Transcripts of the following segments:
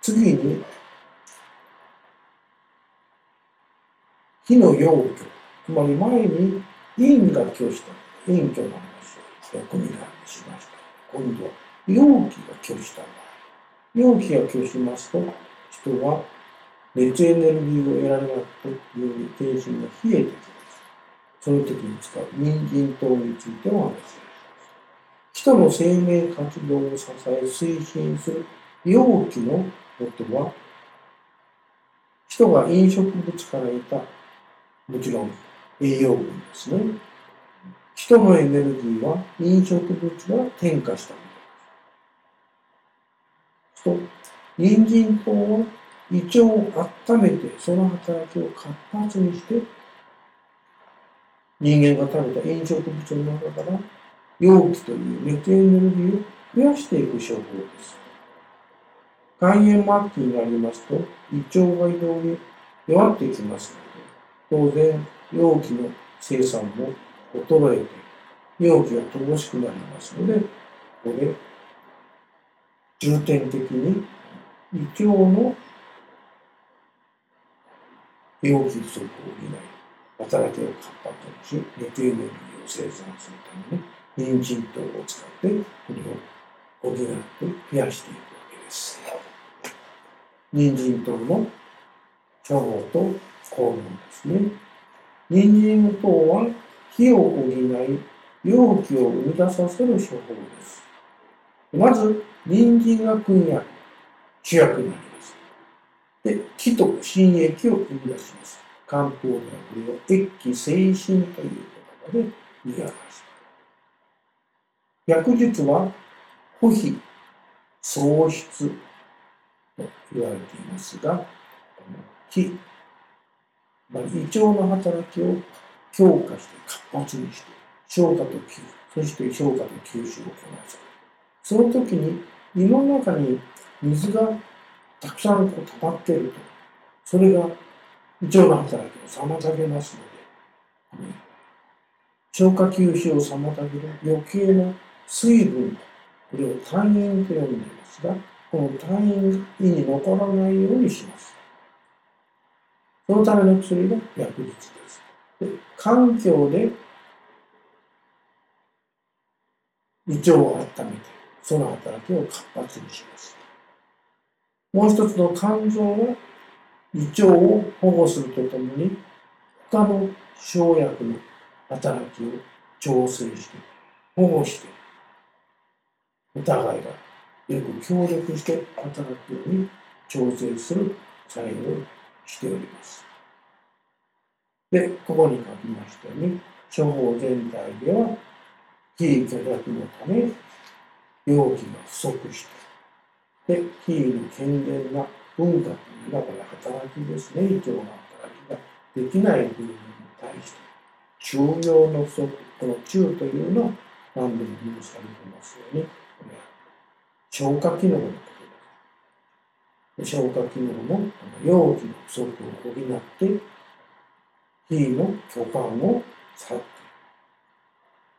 次に、火の要拠。つまり前に陰が拒した陰虚の話を役にしました。今度は陽気が拒した場合。陽気が拒しますと、人は熱エネルギーを得られないというように精神が冷えてきます。その時に使う人参等についてお話しします。人の生命活動を支え推進する陽気のことは、人が飲食物から得た、もちろん栄養分ですね。人のエネルギーは飲食物が添加したものです。と、人参糖は胃腸を温めて、その働きを活発にして、人間が食べた飲食物の中から、容器という熱エネルギーを増やしていく処方です。肝炎末期になりますと、胃腸が移動に弱ってきますので、当然、容器の生産も衰えて、容器が乏しくなりますので、ここで重点的に胃腸の容器不足を補い、働きを活発にし、熱エネルギーを生産するために、人参等を使って、これを補って増やしていくわけです。人参等の処方と効能ですね。人参等は火を補い、容器を生み出させる処方です。まず、人参が君薬、主役になります。で、木と新液を生み出します。漢方ではこれを液気精神という言葉で言い表します。薬術は、保肥、喪失と言われていますが、木、まあ、胃腸の働きを強化して活発にして、消化と吸そして消化と吸収を行います。その時に胃の中に水がたくさんこう溜まっていると、それが胃腸の働きを妨げますので、消化吸収を妨げる余計な水分、これを単陰と呼んでいますが、この単陰が胃に残らないようにします。そのための薬が薬物です。で環境で胃腸を温めて、その働きを活発にします。もう一つの肝臓は胃腸を保護するとともに、他の生薬の働きを調整して、保護して、お互いが協力して働くように調整する作用をしております。で、ここに書きましたように、処方全体では、非許諾のため、容器が不足して、で、非の健全な文化というのは、これ働きですね、胃腸の働きができない部分に対して、中庸の不足、この中というのは何度も申されてますように、消化機能のことです。消化機能の容器の不足を補って、火の巨漢を去って、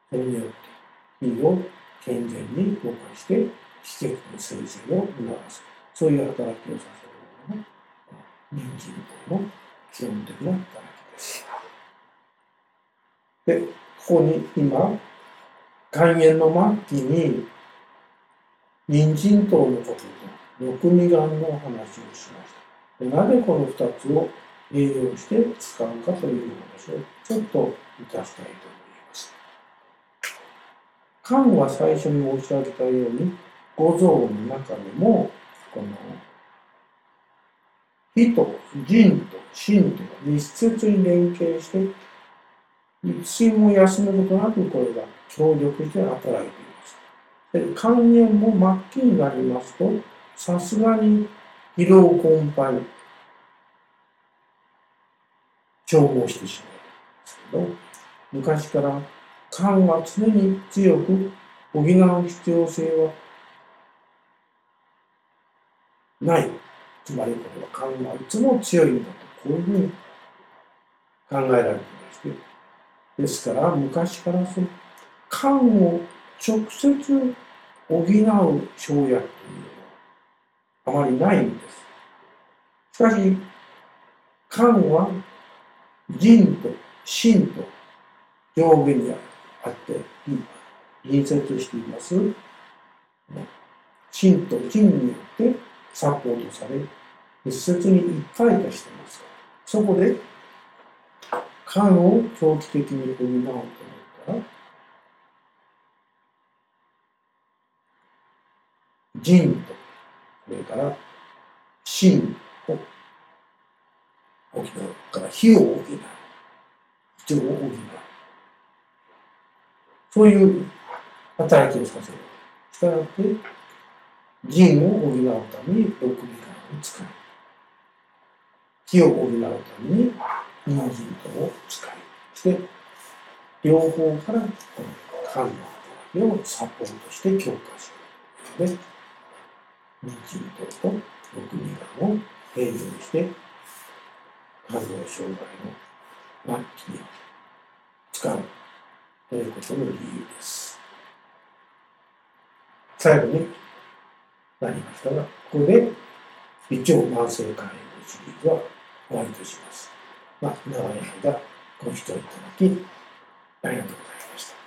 それによって火を健全に動かして、飛脚の生成を促す。そういう働きをさせるのが、人参等の基本的な働きです。で、ここに今、肝炎の末期に、人参等のことと、六味丸の話をしました。でなぜこの二つを栄養して使うかという話をちょっといたしたいと思います。肝は最初に申し上げたように五臓の中でもこの火と腎と心と密接に連携して一睡も休むことなくこれが協力して働いています。で肝炎も末期になりますとさすがに疲労困憊消耗してしまうんですけど、昔から肝は常に強く補う必要性はない。つまりこれは肝はいつも強いんだと、こういうふうに考えられていまして。ですから、昔からその肝を直接補う生薬というのは、あまりないんです。しかし、漢は人と心と上下にあって、隣接しています。心と人によってサポートされ、密接に一体化しています。そこで、漢を長期的に補うと思ったら、人と、それから神と、沖縄から火を補う、人を補う。そういう働きをさせる。したがって、人を補うために六味間を使い、火を補うために日本人とを使い、して、両方からこの神の働きをサポートして強化する。で。日中点と六未満を平準にして数の障害の末期に使うということの理由です。最後になりましたが、ここで一応慢性肝炎のシリーズは終わりとします。まあ、長い間ご視聴いただきありがとうございました。